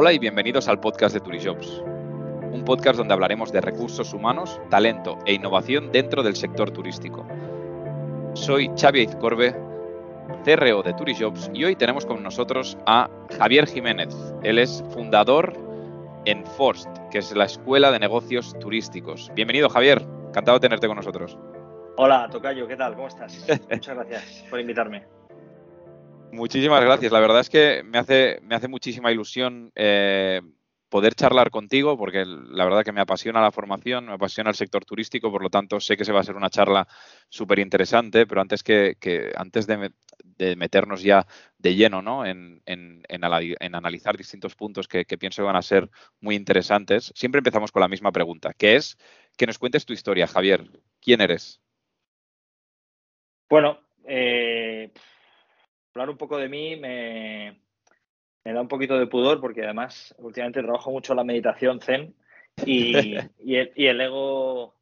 Hola y bienvenidos al podcast de Turijobs, un podcast donde hablaremos de recursos humanos, talento e innovación dentro del sector turístico. Soy Xavi Izcorbe, CRO de Turijobs y hoy tenemos con nosotros a Javier Jiménez. Él es fundador en Forst, que es la Escuela de Negocios Turísticos. Bienvenido Javier, encantado de tenerte con nosotros. Hola, Tocayo, ¿qué tal? ¿Cómo estás? Muchas gracias por invitarme. Muchísimas gracias. La verdad es que me hace, me hace muchísima ilusión eh, poder charlar contigo, porque la verdad que me apasiona la formación, me apasiona el sector turístico, por lo tanto sé que se va a ser una charla súper interesante, pero antes que, antes de, meternos ya de lleno ¿no? en, analizar distintos puntos que, pienso que van a ser muy interesantes, siempre empezamos con la misma pregunta, que es que nos cuentes tu historia, Javier. ¿Quién eres? Bueno, eh, hablar un poco de mí me, da un poquito de pudor porque además últimamente trabajo mucho la meditación zen y, el, ego,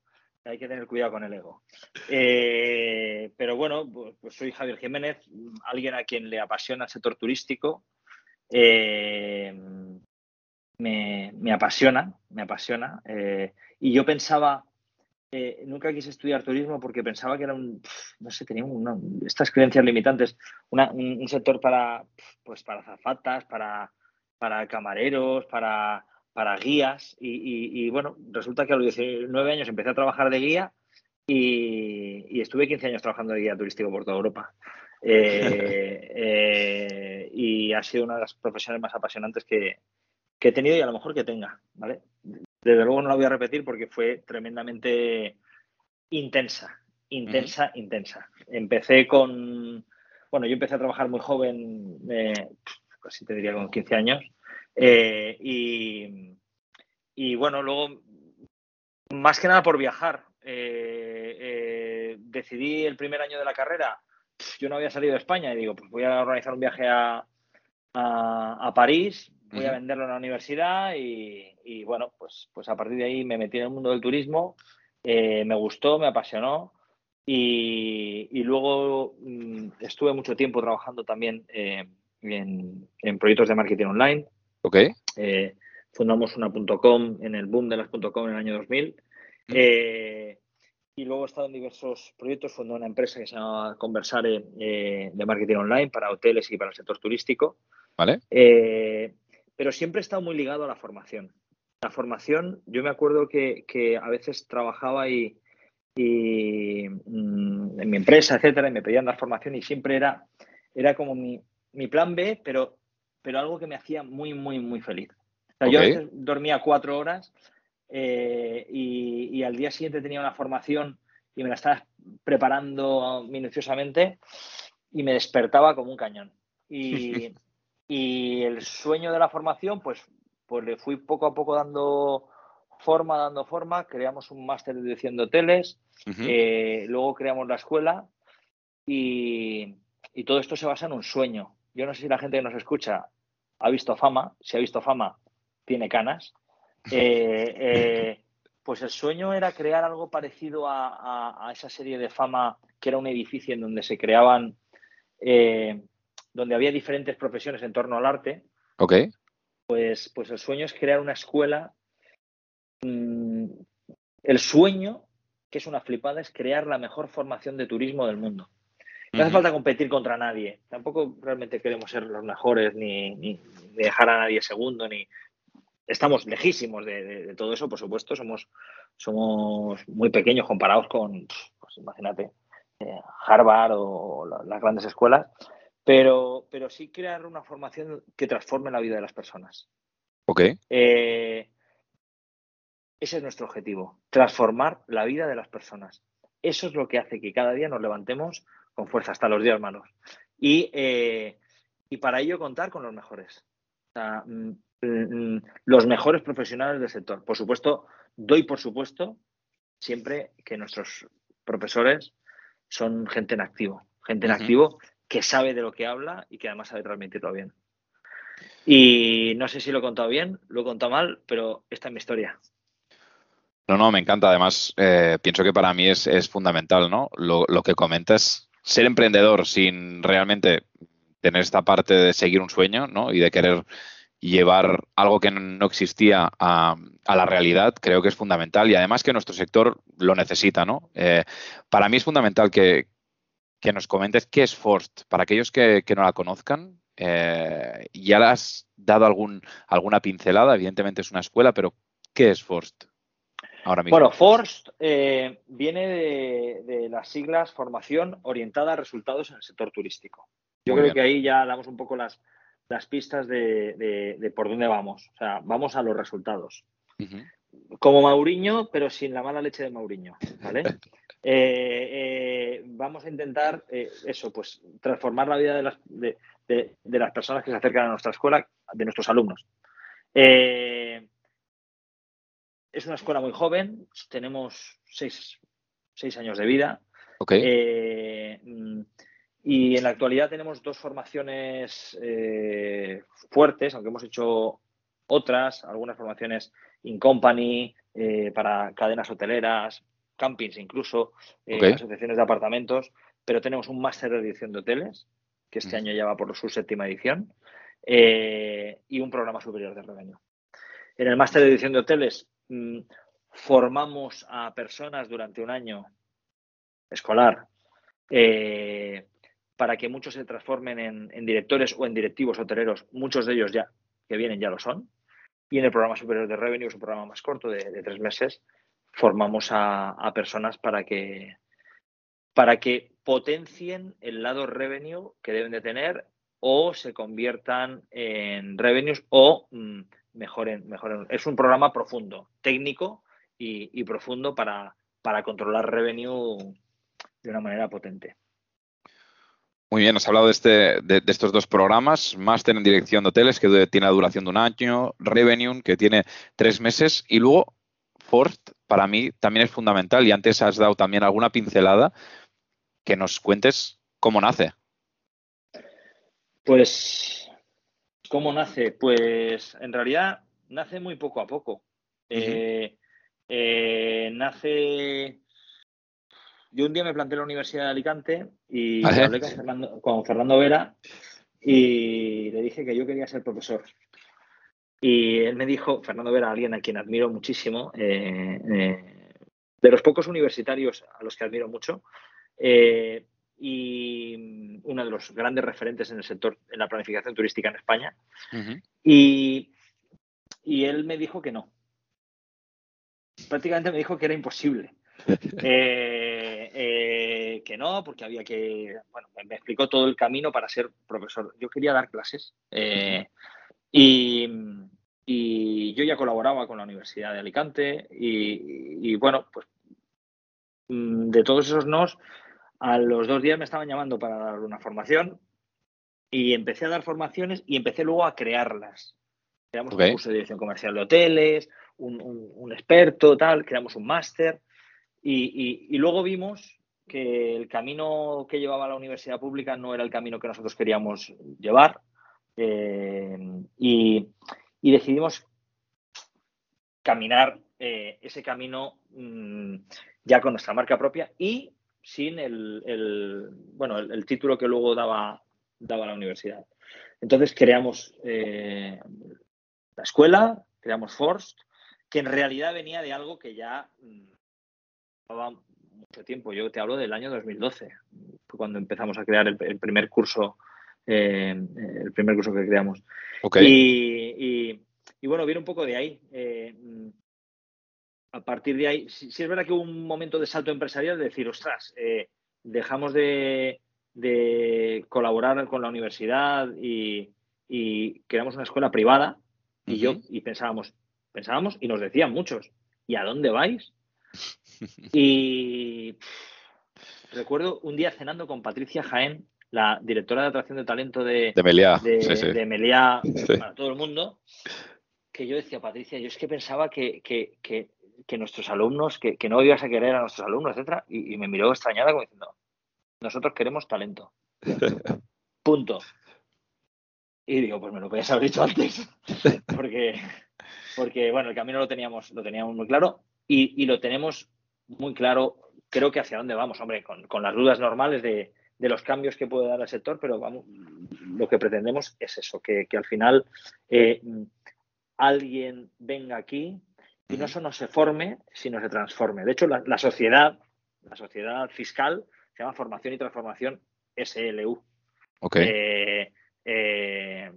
hay que tener cuidado con el ego. Eh, pero bueno, pues, pues, soy Javier Jiménez, alguien a quien le apasiona el sector turístico. Eh, me, apasiona, me apasiona. Eh, y yo pensaba eh, nunca quise estudiar turismo porque pensaba que era un, no sé, tenía estas creencias limitantes, un, sector para, pues para zafatas, para, para camareros, para, para guías y, bueno, resulta que a los 19 años empecé a trabajar de guía y, estuve 15 años trabajando de guía turístico por toda Europa. Eh, eh, y ha sido una de las profesiones más apasionantes que, que he tenido y a lo mejor que tenga, ¿vale? Desde luego no la voy a repetir porque fue tremendamente intensa, intensa, intensa. Empecé con, bueno, yo empecé a trabajar muy joven, eh, casi te diría con 15 años, eh, y, bueno, luego, más que nada por viajar, eh, decidí el primer año de la carrera, yo no había salido de España y digo, pues voy a organizar un viaje a, a París, voy a venderlo en la universidad y, bueno, pues, pues a partir de ahí me metí en el mundo del turismo, eh, me gustó, me apasionó y, luego mm, estuve mucho tiempo trabajando también eh, en, proyectos de marketing online. Ok. Eh, fundamos una .com en el boom de las .com en el año 2000. y luego he estado en diversos proyectos, fundé una empresa que se llama Conversare de marketing online para hoteles y para el sector turístico. Vale pero siempre he estado muy ligado a la formación. La formación, yo me acuerdo que, a veces trabajaba y, mm, en mi empresa, etcétera, y me pedían dar formación y siempre era, era como mi, plan B, pero, pero algo que me hacía muy, muy, muy feliz. Yo a veces dormía cuatro horas eh, y, al día siguiente tenía una formación y me la estaba preparando minuciosamente y me despertaba como un cañón. Y, Y el sueño de la formación, pues, pues le fui poco a poco dando forma, dando forma. Creamos un máster de dirección de hoteles, eh, luego creamos la escuela y, todo esto se basa en un sueño. Yo no sé si la gente que nos escucha ha visto fama, si ha visto fama, tiene canas. Eh, eh, pues el sueño era crear algo parecido a, esa serie de fama que era un edificio en donde se creaban donde había diferentes profesiones en torno al arte. Ok. Pues, pues el sueño es crear una escuela. Mm, el sueño, que es una flipada, es crear la mejor formación de turismo del mundo. No hace falta competir contra nadie. Tampoco realmente queremos ser los mejores ni, dejar a nadie segundo, ni estamos lejísimos de, todo eso, por supuesto. Somos, somos muy pequeños comparados con, pues imagínate, eh, Harvard o las grandes escuelas pero, pero sí crear una formación que transforme la vida de las personas. Ok. Eh, ese es nuestro objetivo, transformar la vida de las personas. Eso es lo que hace que cada día nos levantemos con fuerza hasta los días malos. Y, eh, para ello contar con los mejores. Mm, mm, los mejores profesionales del sector. Por supuesto, doy por supuesto siempre que nuestros profesores son gente en activo. Gente en activo que sabe de lo que habla y que además sabe transmitirlo bien. Y no sé si lo he contado bien, lo he contado mal, pero esta es mi historia. No, no, me encanta. Además, eh, pienso que para mí es, fundamental, ¿no? Lo, que comentas, ser emprendedor sin realmente tener esta parte de seguir un sueño, ¿no? Y de querer llevar algo que no existía a, la realidad, creo que es fundamental y además que nuestro sector lo necesita, ¿no? Eh, para mí es fundamental que, nos comentes qué es Forst. Para aquellos que, no la conozcan, eh, ya le has dado algún, alguna pincelada, evidentemente es una escuela, pero ¿qué es Forst? Ahora mismo. Bueno, Forst eh, viene de, las siglas Formación Orientada a Resultados en el Sector Turístico. Yo creo que ahí ya damos un poco las, las pistas de, por dónde vamos. O sea, vamos a los resultados. Como Mauriño, pero sin la mala leche de Mauriño, ¿vale? Eh, eh, vamos a intentar eh, eso, pues transformar la vida de las, de, las, personas que se acercan a nuestra escuela, de nuestros alumnos. es una escuela muy joven, tenemos seis, años de vida. Okay. Y en la actualidad tenemos dos formaciones fuertes, aunque hemos hecho otras, algunas formaciones in company, para cadenas hoteleras, campings incluso, eh, asociaciones de apartamentos, pero tenemos un máster de edición de hoteles, que este año ya va por su séptima edición, y un programa superior de revenue. En el máster de edición de hoteles mm, formamos a personas durante un año escolar para que muchos se transformen en, directores o en directivos hoteleros, muchos de ellos ya que vienen ya lo son. Y en el programa superior de revenue, es un programa más corto de, tres meses, formamos a, personas para que, para que potencien el lado revenue que deben de tener o se conviertan en revenues o mm, mejoren, mejoren. Es un programa profundo, técnico y, profundo para, para controlar revenue de una manera potente. Muy bien, has hablado de, este, de, estos dos programas, Máster en Dirección de Hoteles, que tiene la duración de un año, Revenue, que tiene tres meses, y luego Forst, para mí, también es fundamental, y antes has dado también alguna pincelada, que nos cuentes cómo nace. Pues, ¿cómo nace? Pues, en realidad, nace muy poco a poco. Eh, eh, nace yo un día me planteé en la Universidad de Alicante y hablé con Fernando, Vera y le dije que yo quería ser profesor. Y él me dijo, Fernando Vera, alguien a quien admiro muchísimo, eh, eh, de los pocos universitarios a los que admiro mucho, eh, y uno de los grandes referentes en el sector, en la planificación turística en España. y, y él me dijo que no. Prácticamente me dijo que era imposible. Que no, porque había que, bueno, me explicó todo el camino para ser profesor. Yo quería dar clases y, yo ya colaboraba con la Universidad de Alicante y, bueno, pues mm, de todos esos nos, a los dos días me estaban llamando para dar una formación y empecé a dar formaciones y empecé luego a crearlas. Creamos un curso de dirección comercial de hoteles, un, un experto, tal, creamos un máster y, luego vimos que el camino que llevaba la universidad pública no era el camino que nosotros queríamos llevar eh, y, decidimos caminar eh, ese camino mm, ya con nuestra marca propia y sin el, bueno, el, título que luego daba, daba la universidad. Entonces creamos eh, la escuela, creamos Forst, que en realidad venía de algo que ya mm, mucho tiempo. Yo te hablo del año 2012, fue cuando empezamos a crear el, primer curso, eh, el primer curso que creamos. Y, bueno, viene un poco de ahí. Eh, a partir de ahí, si, es verdad que hubo un momento de salto empresarial de decir, ostras, eh, dejamos de, colaborar con la universidad y, creamos una escuela privada. Y yo, y pensábamos, pensábamos y nos decían muchos, ¿y a dónde vais? Y recuerdo un día cenando con Patricia Jaén, la directora de atracción de talento de, de Meliá, de, para todo el mundo, que yo decía, Patricia, yo es que pensaba que, nuestros alumnos, que, no ibas a querer a nuestros alumnos, etcétera, y, me miró extrañada como diciendo, nosotros queremos talento. Punto. Y digo, pues me lo podías haber dicho antes, porque, porque bueno, el camino lo teníamos, lo teníamos muy claro y, lo tenemos muy claro, creo que hacia dónde vamos, hombre, con, las dudas normales de, de los cambios que puede dar el sector, pero vamos, lo que pretendemos es eso, que, al final eh, alguien venga aquí y no solo se forme, sino se transforme. De hecho, la, sociedad, la sociedad fiscal se llama Formación y Transformación SLU. Eh, eh,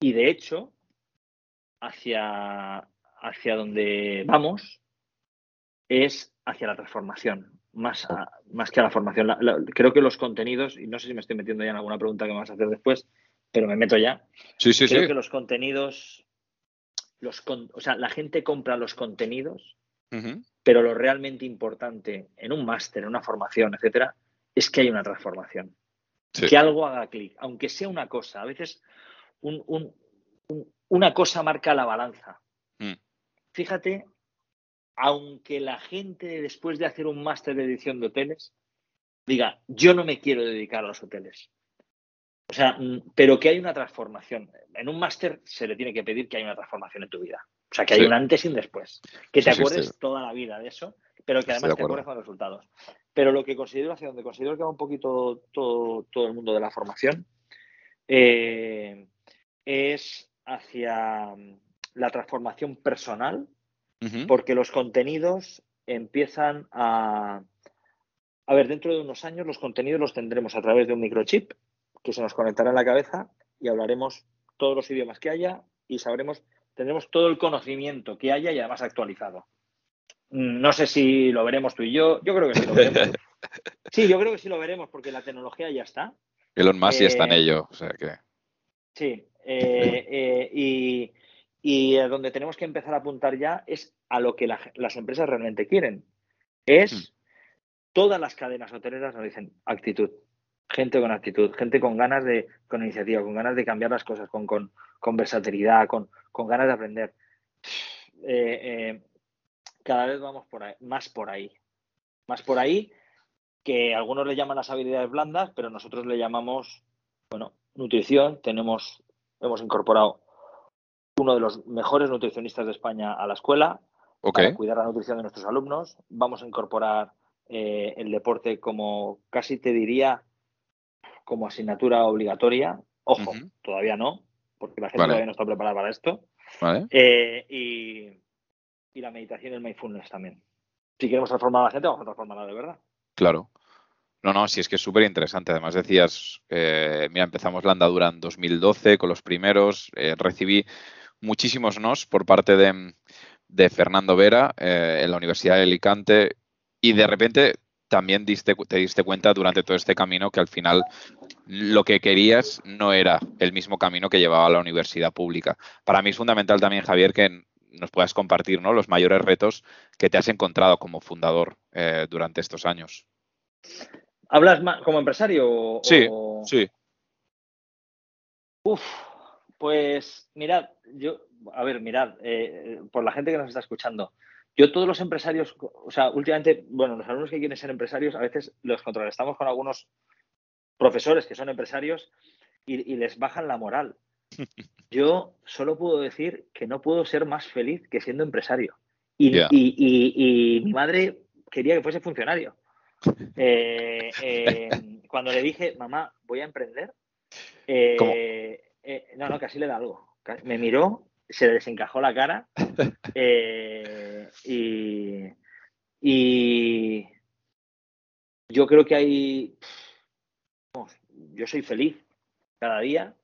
y de hecho, hacia, hacia donde vamos es hacia la transformación más, más que a la formación. creo que los contenidos, y no sé si me estoy metiendo ya en alguna pregunta que me vas a hacer después, pero me meto ya. Sí, sí, creo que los contenidos, los o sea, la gente compra los contenidos, pero lo realmente importante en un máster, en una formación, etcétera, es que hay una transformación. Que algo haga clic, aunque sea una cosa. A veces una cosa marca la balanza. Mm. Fíjate aunque la gente después de hacer un máster de edición de hoteles diga, yo no me quiero dedicar a los hoteles. O sea, mm, pero que hay una transformación. En un máster se le tiene que pedir que haya una transformación en tu vida. O sea, que hay un antes y un después. Que te acuerdes toda la vida de eso, pero que además te acuerdes con los resultados. Pero lo que considero, hacia donde considero que va un poquito todo, todo el mundo de la formación, eh, es hacia mm, la transformación personal porque los contenidos empiezan a... A ver, dentro de unos años los contenidos los tendremos a través de un microchip que se nos conectará en la cabeza y hablaremos todos los idiomas que haya y sabremos, tendremos todo el conocimiento que haya y además actualizado. No sé si lo veremos tú y yo. Yo creo que sí lo veremos. Sí, yo creo que sí lo veremos porque la tecnología ya está. Elon Musk ya está en eh, ello. O sea que... Sí. Eh, eh, y, y donde tenemos que empezar a apuntar ya es a lo que las empresas realmente quieren. Es hmm. todas las cadenas hoteleras nos dicen actitud, gente con actitud, gente con ganas de, con iniciativa, con ganas de cambiar las cosas, con, con, versatilidad, con, ganas de aprender. Eh, eh, cada vez vamos por ahí, más por ahí. Más por ahí que algunos le llaman las habilidades blandas, pero nosotros le llamamos, bueno, nutrición. Tenemos, hemos incorporado uno de los mejores nutricionistas de España a la escuela para cuidar la nutrición de nuestros alumnos. Vamos a incorporar eh, el deporte como casi te diría como asignatura obligatoria. Ojo, todavía no, porque la gente todavía no está preparada para esto. Eh, y, la meditación y el mindfulness también. Si queremos transformar a la gente, vamos a transformarla de verdad. Claro. No, no, sí es que es súper interesante. Además decías, eh, mira, empezamos la andadura en 2012 con los primeros, recibí muchísimos nos por parte de, Fernando Vera eh, en la Universidad de Alicante y de repente también diste, te diste cuenta durante todo este camino que al final lo que querías no era el mismo camino que llevaba a la universidad pública. Para mí es fundamental también, Javier, que nos puedas compartir ¿no? los mayores retos que te has encontrado como fundador eh, durante estos años. ¿Hablas como empresario? Sí, sí. Uf, pues mirad, yo, a ver, mirad, eh, por la gente que nos está escuchando, yo todos los empresarios, o sea, últimamente, bueno, los alumnos que quieren ser empresarios, a veces los contrarrestamos con algunos profesores que son empresarios y, les bajan la moral. Yo solo puedo decir que no puedo ser más feliz que siendo empresario. Y, y, mi madre quería que fuese funcionario. Eh, eh, cuando le dije, mamá, voy a emprender, eh, no, no, casi le da algo. Me miró, se le desencajó la cara eh, y, yo creo que hay... yo soy feliz cada día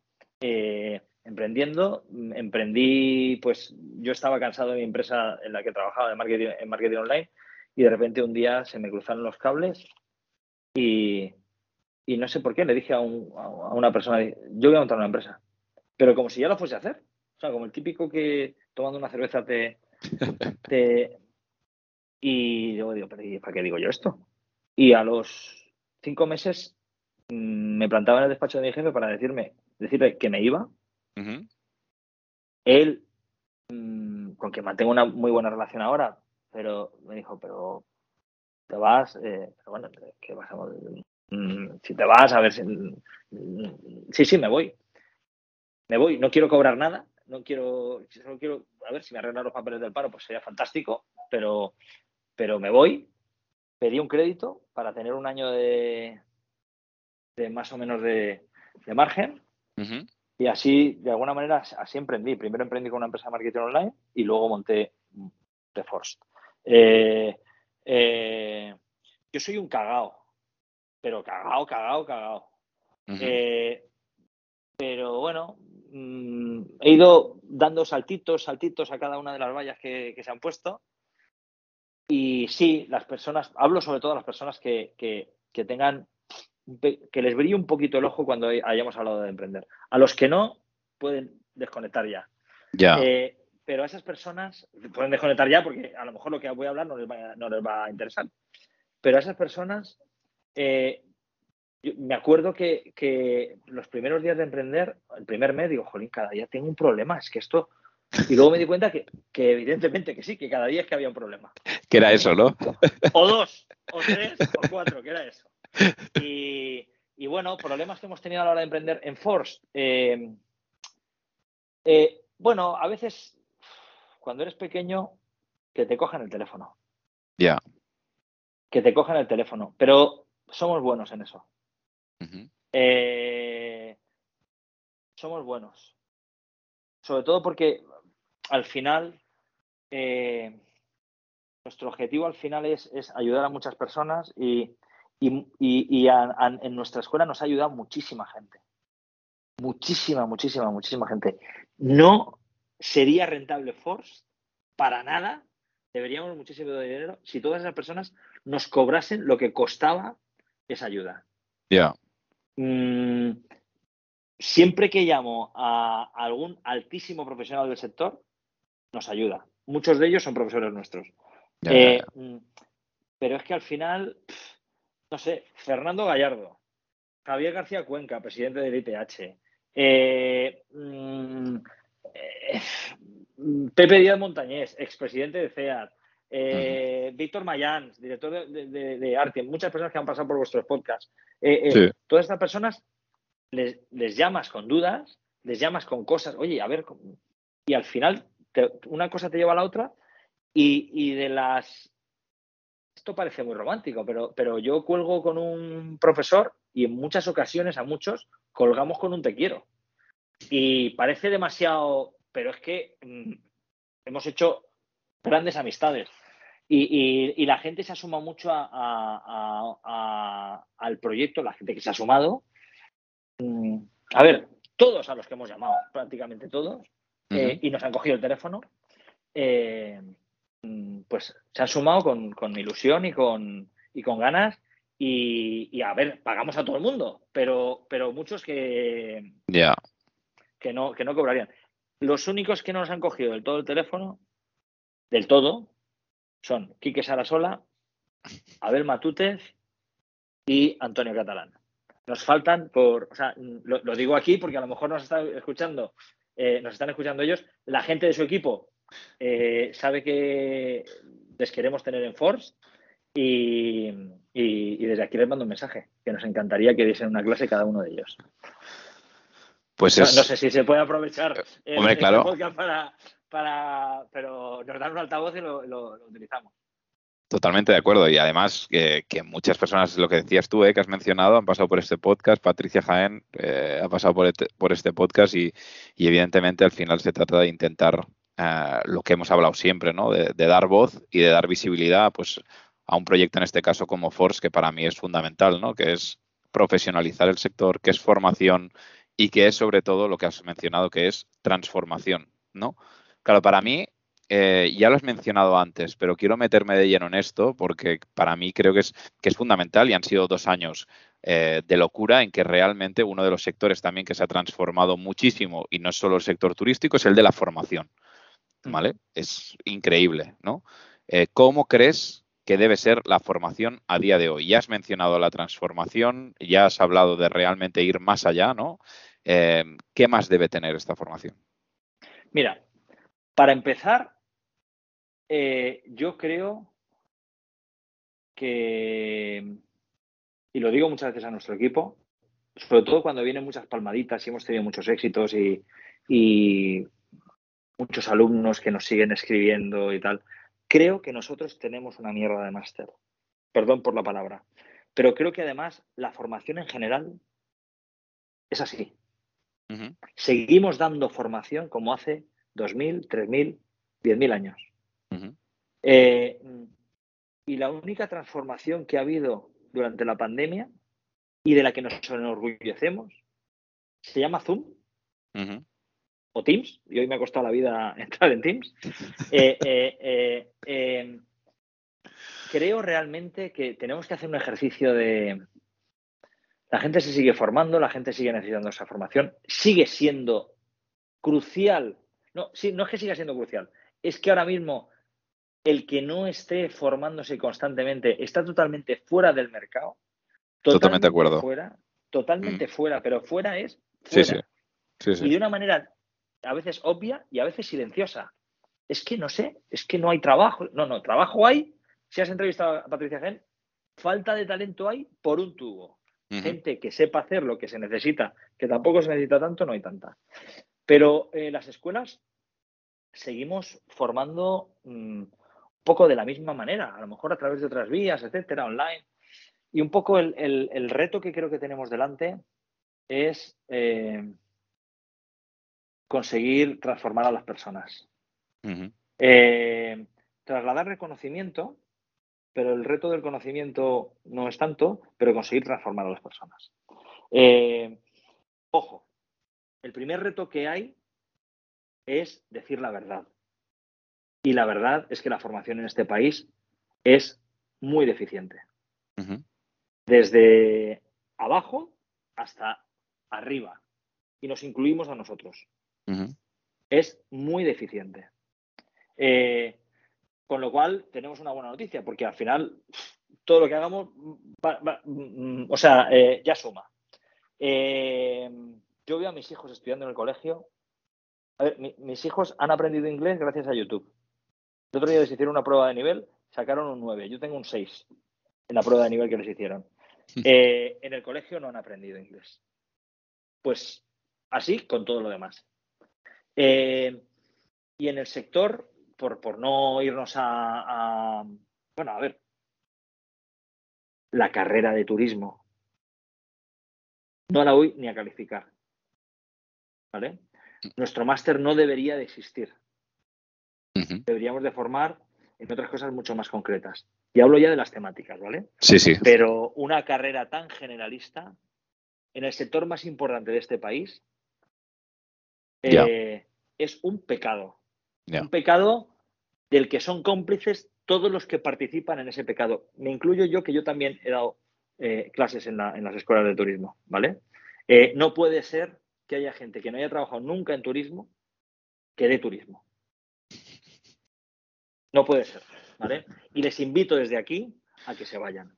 eh, emprendiendo. Emprendí, pues yo estaba cansado de mi empresa en la que trabajaba de marketing, en marketing online y de repente un día se me cruzaron los cables y, no sé por qué le dije a, una persona, yo voy a montar una empresa pero como si ya lo fuese a hacer. O sea, como el típico que tomando una cerveza te. y yo digo, ¿para qué digo yo esto? Y a los cinco meses mm, me plantaba en el despacho de mi jefe para decirme, decirle que me iba. Él, mm, con quien mantengo una muy buena relación ahora, pero me dijo, pero te vas, eh, pero bueno, ¿qué vas a, mm, si te vas, a ver si... Sí, sí, me voy me voy, no quiero cobrar nada, no quiero, solo quiero, a ver si me arreglan los papeles del paro, pues sería fantástico, pero, pero me voy, pedí un crédito para tener un año de, de más o menos de, margen. Y así, de alguna manera, así emprendí. Primero emprendí con una empresa de marketing online y luego monté The Force. Eh, eh, yo soy un cagao, pero cagao, cagao, cagao. Eh, pero bueno, mm, he ido dando saltitos, saltitos a cada una de las vallas que, se han puesto. Y sí, las personas, hablo sobre todo a las personas que, que tengan que les brille un poquito el ojo cuando hayamos hablado de emprender. A los que no, pueden desconectar ya. Ya. Eh, pero a esas personas pueden desconectar ya porque a lo mejor lo que voy a hablar no les va, a interesar. Pero a esas personas, eh, me acuerdo que, los primeros días de emprender, el primer mes, digo, jolín, cada día tengo un problema, es que esto... Y luego me di cuenta que, que evidentemente que sí, que cada día es que había un problema. Que era eso, ¿no? O dos, o tres, o cuatro, que era eso. Y, bueno, problemas que hemos tenido a la hora de emprender en Force. Eh, eh, bueno, a veces cuando eres pequeño, que te cojan el teléfono. Ya. Que te cojan el teléfono. Pero somos buenos en eso. Eh, somos buenos. Sobre todo porque al final nuestro objetivo al final es, es, ayudar a muchas personas y, y, en nuestra escuela nos ha ayudado muchísima gente. Muchísima, muchísima, muchísima gente. No sería rentable Force para nada. Deberíamos muchísimo dinero si todas esas personas nos cobrasen lo que costaba esa ayuda. Ya. Mm, siempre que llamo a algún altísimo profesional del sector, nos ayuda. Muchos de ellos son profesores nuestros. Eh, mm, pero es que al final, no sé, Fernando Gallardo, Javier García Cuenca, presidente del ITH, eh, mm, eh, Pepe Díaz Montañés, expresidente de CEAT, eh, Víctor Mayans, director de, de, muchas personas que han pasado por vuestros podcasts. Todas estas personas les, llamas con dudas, les llamas con cosas, oye, a ver, y al final una cosa te lleva a la otra y de las esto parece muy romántico, pero, pero yo cuelgo con un profesor y en muchas ocasiones a muchos colgamos con un te quiero. Y parece demasiado, pero es que mm, hemos hecho grandes amistades. Y, la gente se ha sumado mucho a, al proyecto, la gente que se ha sumado. Mm, a ver, todos a los que hemos llamado, prácticamente todos, eh, y nos han cogido el teléfono. Eh, pues se han sumado con, ilusión y con, y con ganas. Y, a ver, pagamos a todo el mundo, pero, pero muchos que, que, no, que no cobrarían. Los únicos que no nos han cogido del todo el teléfono, del todo, son Quique Sarasola, Abel Matútez y Antonio Catalán. Nos faltan por, o sea, lo, digo aquí porque a lo mejor nos están escuchando, eh, nos están escuchando ellos, la gente de su equipo eh, sabe que les queremos tener en Force y, desde aquí les mando un mensaje, que nos encantaría que diesen una clase cada uno de ellos. Pues no, sé si se puede aprovechar eh, Hombre, claro. para, pero nos dan un altavoz y lo, utilizamos. Totalmente de acuerdo. Y además que, muchas personas, lo que decías tú, eh, que has mencionado, han pasado por este podcast. Patricia Jaén ha pasado por este, este podcast y, evidentemente al final se trata de intentar eh, lo que hemos hablado siempre, ¿no? De, dar voz y de dar visibilidad, pues, a un proyecto en este caso como Force, que para mí es fundamental, ¿no? Que es profesionalizar el sector, que es formación y que es sobre todo lo que has mencionado, que es transformación, ¿no? Claro, para mí, eh, ya lo has mencionado antes, pero quiero meterme de lleno en esto porque para mí creo que es, que es fundamental y han sido dos años eh, de locura en que realmente uno de los sectores también que se ha transformado muchísimo y no es solo el sector turístico, es el de la formación. ¿vale? Es increíble, ¿no? Eh, ¿Cómo crees que debe ser la formación a día de hoy? Ya has mencionado la transformación, ya has hablado de realmente ir más allá, ¿no? ¿Qué más debe tener esta formación? Mira, para empezar, eh, yo creo que, y lo digo muchas veces a nuestro equipo, sobre todo cuando vienen muchas palmaditas y hemos tenido muchos éxitos y muchos alumnos que nos siguen escribiendo y tal. Creo que nosotros tenemos una mierda de máster. Perdón por la palabra. pero creo que además la formación en general es así. Seguimos dando formación como hace 2.000, 3.000, 10.000 años. Eh, y la única transformación que ha habido durante la pandemia y de la que nos enorgullecemos se llama Zoom o Teams. Y hoy me ha costado la vida entrar en Teams. Eh, eh, creo realmente que tenemos que hacer un ejercicio de... La gente se sigue formando, la gente sigue necesitando esa formación, sigue siendo crucial. No, sí, no es que siga siendo crucial, es que ahora mismo el que no esté formándose constantemente está totalmente fuera del mercado. Totalmente, de acuerdo. Fuera, totalmente mm. fuera, pero fuera es fuera. Sí, sí. Y de una manera a veces obvia y a veces silenciosa. Es que no sé, es que no hay trabajo. No, no, trabajo hay. Si has entrevistado a Patricia Gen, falta de talento hay por un tubo. Gente que sepa hacer lo que se necesita, que tampoco se necesita tanto, no hay tanta. Pero eh, las escuelas seguimos formando mm, un poco de la misma manera, a lo mejor a través de otras vías, etcétera, online. Y un poco el, reto que creo que tenemos delante es eh, conseguir transformar a las personas. Eh, trasladar reconocimiento, pero el reto del conocimiento no es tanto, pero conseguir transformar a las personas. Eh, ojo, el primer reto que hay es decir la verdad. Y la verdad es que la formación en este país es muy deficiente. Desde abajo hasta arriba. Y nos incluimos a nosotros es muy deficiente. Eh, con lo cual, tenemos una buena noticia, porque al final todo lo que hagamos, mm, o sea, eh, ya suma. Eh, yo veo a mis hijos estudiando en el colegio. A ver, mis hijos han aprendido inglés gracias a YouTube. El otro día les hicieron una prueba de nivel, sacaron un 9. Yo tengo un 6 en la prueba de nivel que les hicieron. en el colegio no han aprendido inglés. Pues así con todo lo demás. Eh, y en el sector, por, por no irnos a, Bueno, a ver. La carrera de turismo. No la voy ni a calificar. ¿Vale? Nuestro máster no debería de existir. Deberíamos de formar en otras cosas mucho más concretas. Y hablo ya de las temáticas, ¿vale? Sí, sí. Pero una carrera tan generalista en el sector más importante de este país eh, es un pecado. Un pecado del que son cómplices todos los que participan en ese pecado. Me incluyo yo, que yo también he dado eh, clases en, las escuelas de turismo, ¿vale? Eh, no puede ser que haya gente que no haya trabajado nunca en turismo que dé turismo. No puede ser, ¿vale? Y les invito desde aquí a que se vayan.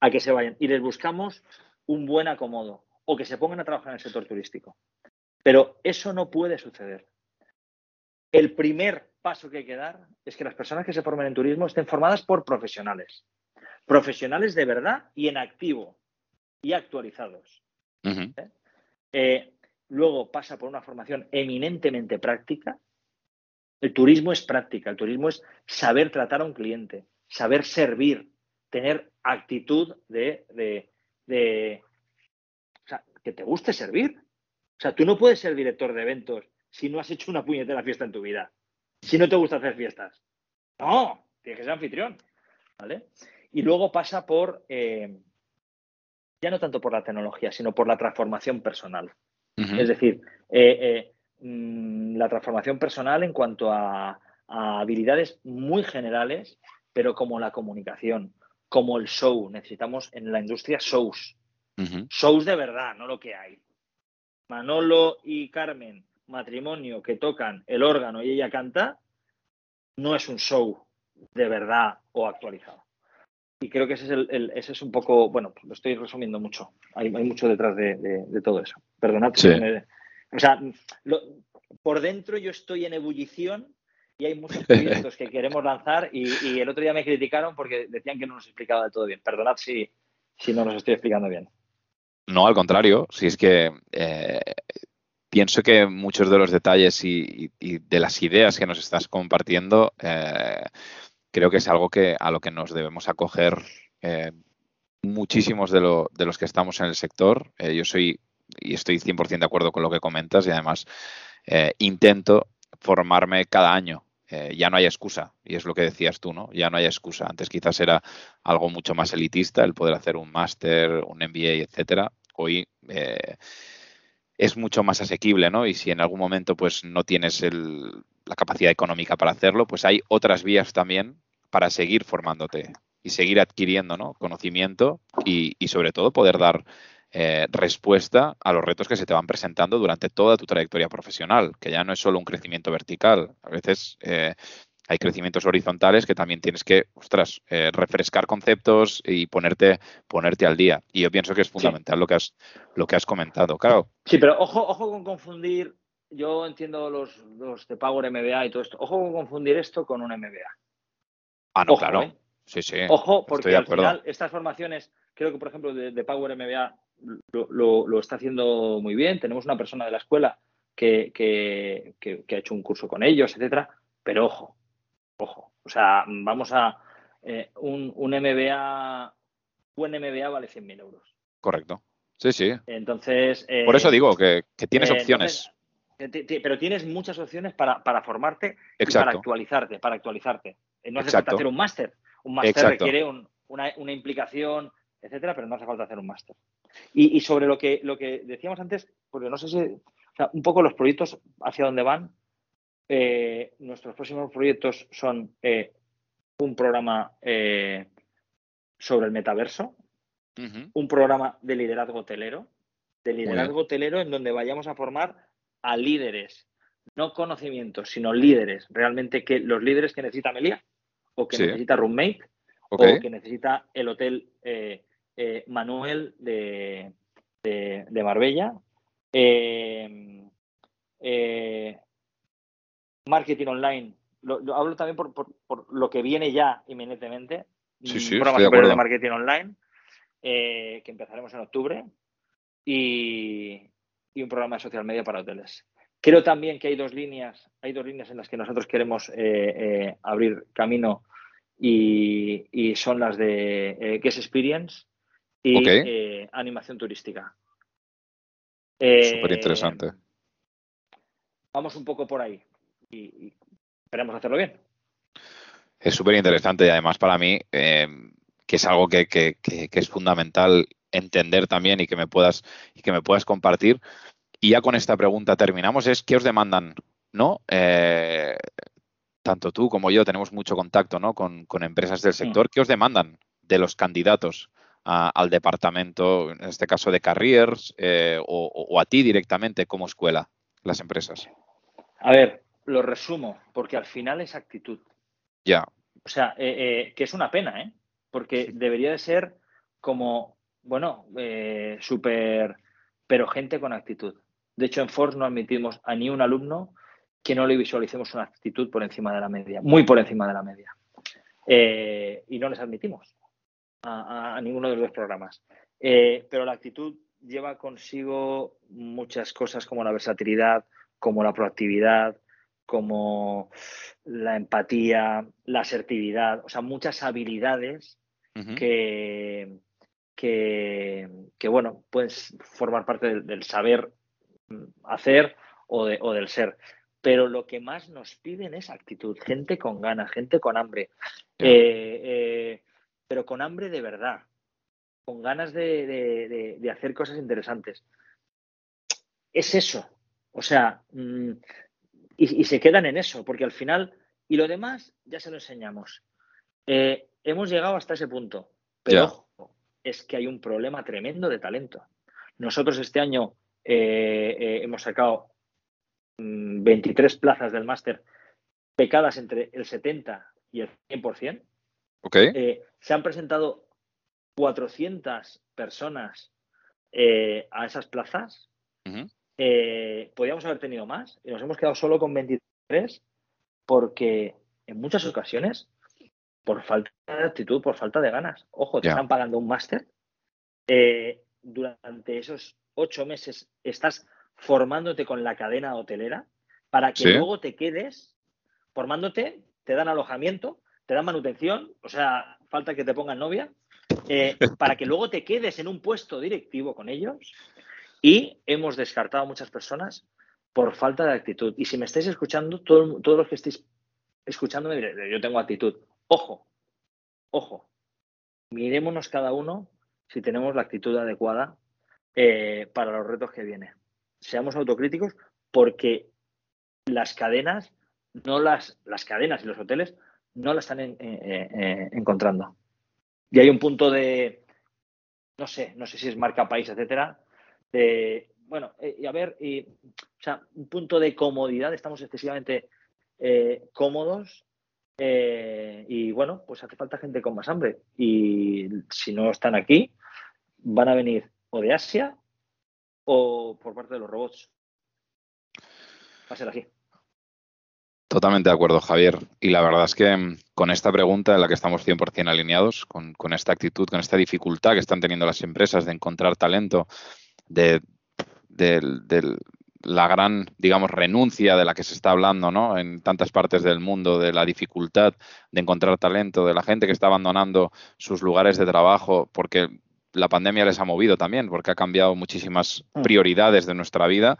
A que se vayan. Y les buscamos un buen acomodo o que se pongan a trabajar en el sector turístico. Pero eso no puede suceder. El primer paso que hay que dar es que las personas que se formen en turismo estén formadas por profesionales. Profesionales de verdad y en activo y actualizados. ¿Eh? Eh, luego pasa por una formación eminentemente práctica. El turismo es práctica, el turismo es saber tratar a un cliente, saber servir, tener actitud de, o sea, que te guste servir. O sea, tú no puedes ser director de eventos si no has hecho una puñetera fiesta en tu vida. Si no te gusta hacer fiestas. No, tienes que ser anfitrión. ¿Vale? Y luego pasa por, eh, ya no tanto por la tecnología, sino por la transformación personal. Es decir, eh, eh, mm, la transformación personal en cuanto a, habilidades muy generales, pero como la comunicación, como el show. Necesitamos en la industria shows. Shows de verdad, no lo que hay. Manolo y Carmen, matrimonio, que tocan el órgano y ella canta, no es un show de verdad o actualizado. Y creo que ese es, el, ese es un poco, bueno, lo estoy resumiendo mucho. Hay, mucho detrás de, todo eso. Perdonad. o sea, por dentro yo estoy en ebullición y hay muchos proyectos que queremos lanzar y, el otro día me criticaron porque decían que no nos explicaba de todo bien. Perdonad si, si no nos estoy explicando bien. No, al contrario, si es que eh, pienso que muchos de los detalles y, de las ideas que nos estás compartiendo, eh, creo que es algo que a lo que nos debemos acoger eh, muchísimos de, los que estamos en el sector. Eh, yo soy y estoy 100% de acuerdo con lo que comentas y además eh, intento formarme cada año. Ya no hay excusa, y es lo que decías tú, ¿no? Ya no hay excusa. Antes quizás era algo mucho más elitista el poder hacer un máster, un MBA, etcétera. Hoy es mucho más asequible, ¿no? Y si en algún momento pues no tienes la capacidad económica para hacerlo, pues hay otras vías también para seguir formándote y seguir adquiriendo ¿no? conocimiento y, sobre todo poder dar eh, respuesta a los retos que se te van presentando durante toda tu trayectoria profesional, que ya no es solo un crecimiento vertical. A veces eh, hay crecimientos horizontales que también tienes que, ostras, eh, refrescar conceptos y ponerte, ponerte al día. Y yo pienso que es fundamental lo, que has, lo que has comentado. Claro. Sí, pero ojo, ojo con confundir. Yo entiendo los, los de Power MBA y todo esto. Ojo con confundir esto con un MBA. Ah, no, claro. ¿eh? Sí, sí. Ojo, porque al final estas formaciones, creo que por ejemplo de, Power MBA lo, está haciendo muy bien. Tenemos una persona de la escuela que, que, que ha hecho un curso con ellos, etcétera. Pero ojo, Ojo, o sea, vamos a eh, un, un, MBA, un MBA vale 100.000 euros. Correcto. Sí, sí. Entonces. Eh, Por eso digo que, tienes opciones. pero tienes muchas opciones para, formarte y para actualizarte, para actualizarte. Eh, no hace falta hacer un máster. Un máster requiere una, implicación, etcétera, pero no hace falta hacer un máster. Y, sobre lo que, lo que decíamos antes, porque no sé si, o sea, un poco los proyectos hacia dónde van, eh, nuestros próximos proyectos son eh, un programa eh, sobre el metaverso, un programa de liderazgo hotelero, de liderazgo hotelero en donde vayamos a formar a líderes, no conocimientos, sino líderes, realmente que los líderes que necesita Melia, o que necesita Roommate, o que necesita el hotel Manuel de, de Marbella. Eh, marketing online, lo, hablo también por, lo que viene ya inminentemente, sí, sí, un programa de marketing online eh, que empezaremos en octubre y, un programa de social media para hoteles. Creo también que hay dos líneas, hay dos líneas en las que nosotros queremos eh, eh, abrir camino y, son las de Guest Experience y animación turística. Súper interesante. Vamos un poco por ahí y, esperemos hacerlo bien. Es súper interesante y además para mí, eh, que es algo que, es fundamental entender también y que me puedas y que me puedas compartir. Y ya con esta pregunta terminamos, es ¿qué os demandan? ¿No? Eh, tanto tú como yo tenemos mucho contacto ¿no? con, empresas del sector. ¿Qué os demandan de los candidatos al departamento, en este caso de Careers, eh, o, o, a ti directamente como escuela, las empresas? A ver, lo resumo, porque al final es actitud. Ya. O sea, eh, eh, que es una pena, ¿eh? Porque debería de ser como, bueno, eh, súper, pero gente con actitud. De hecho, en Force no admitimos a ni un alumno que no le visualicemos una actitud por encima de la media, muy por encima de la media. y no les admitimos a, a, ninguno de los dos programas. pero la actitud lleva consigo muchas cosas como la versatilidad, como la proactividad, como la empatía, la asertividad, o sea, muchas habilidades que, que, bueno, pueden formar parte del, saber hacer o, del ser. Pero lo que más nos piden es actitud, gente con ganas, gente con hambre, eh, eh, pero con hambre de verdad, con ganas de, hacer cosas interesantes. Es eso. O sea, mm, y, se quedan en eso, porque al final, y lo demás ya se lo enseñamos. Eh, hemos llegado hasta ese punto, pero es que hay un problema tremendo de talento. Nosotros este año eh, eh, hemos sacado 23 mm, plazas del máster pecadas entre el 70 y el 100%. Okay. se han presentado 400 personas a esas plazas. Eh, podíamos haber tenido más y nos hemos quedado solo con 23 porque en muchas ocasiones, por falta de actitud, por falta de ganas, ojo, te están pagando un máster. Eh, durante esos ocho meses estás formándote con la cadena hotelera para que luego te quedes formándote, te dan alojamiento, te dan manutención, o sea, falta que te pongan novia eh, para que luego te quedes en un puesto directivo con ellos. Y hemos descartado a muchas personas por falta de actitud. Y si me estáis escuchando, todos los que estéis escuchándome, yo tengo actitud. Ojo, ojo, mirémonos cada uno si tenemos la actitud adecuada eh, para los retos que vienen. Seamos autocríticos porque las cadenas, no las, las cadenas y los hoteles no la están encontrando. Y hay un punto de, no sé, no sé si es marca país, etcétera, bueno, eh, y a ver, y, o sea, un punto de comodidad, estamos excesivamente eh, cómodos eh, y bueno, pues hace falta gente con más hambre. Y si no están aquí, van a venir o de Asia o por parte de los robots. Va a ser así. Totalmente de acuerdo, Javier. Y la verdad es que mm, con esta pregunta en la que estamos 100% alineados, con, esta actitud, con esta dificultad que están teniendo las empresas de encontrar talento, de, de, la gran, digamos, renuncia de la que se está hablando ¿no? en tantas partes del mundo, de la dificultad de encontrar talento, de la gente que está abandonando sus lugares de trabajo porque la pandemia les ha movido también, porque ha cambiado muchísimas mm. prioridades de nuestra vida.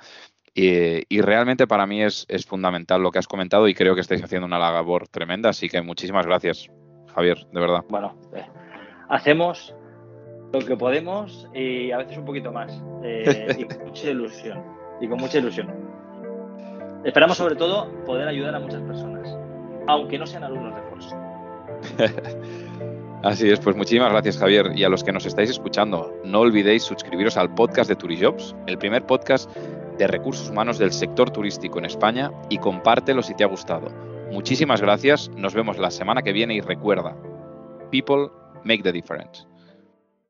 Y, realmente para mí es, fundamental lo que has comentado y creo que estáis haciendo una labor tremenda. Así que muchísimas gracias, Javier, de verdad. Bueno, eh, hacemos lo que podemos y a veces un poquito más. Eh, y con mucha ilusión. Y con mucha ilusión. Esperamos sobre todo poder ayudar a muchas personas, aunque no sean alumnos de Force. Así es, pues muchísimas gracias Javier. Y a los que nos estáis escuchando, no olvidéis suscribiros al podcast de Turijobs, el primer podcast de recursos humanos del sector turístico en España y compártelo si te ha gustado. Muchísimas gracias, nos vemos la semana que viene y recuerda, people make the difference.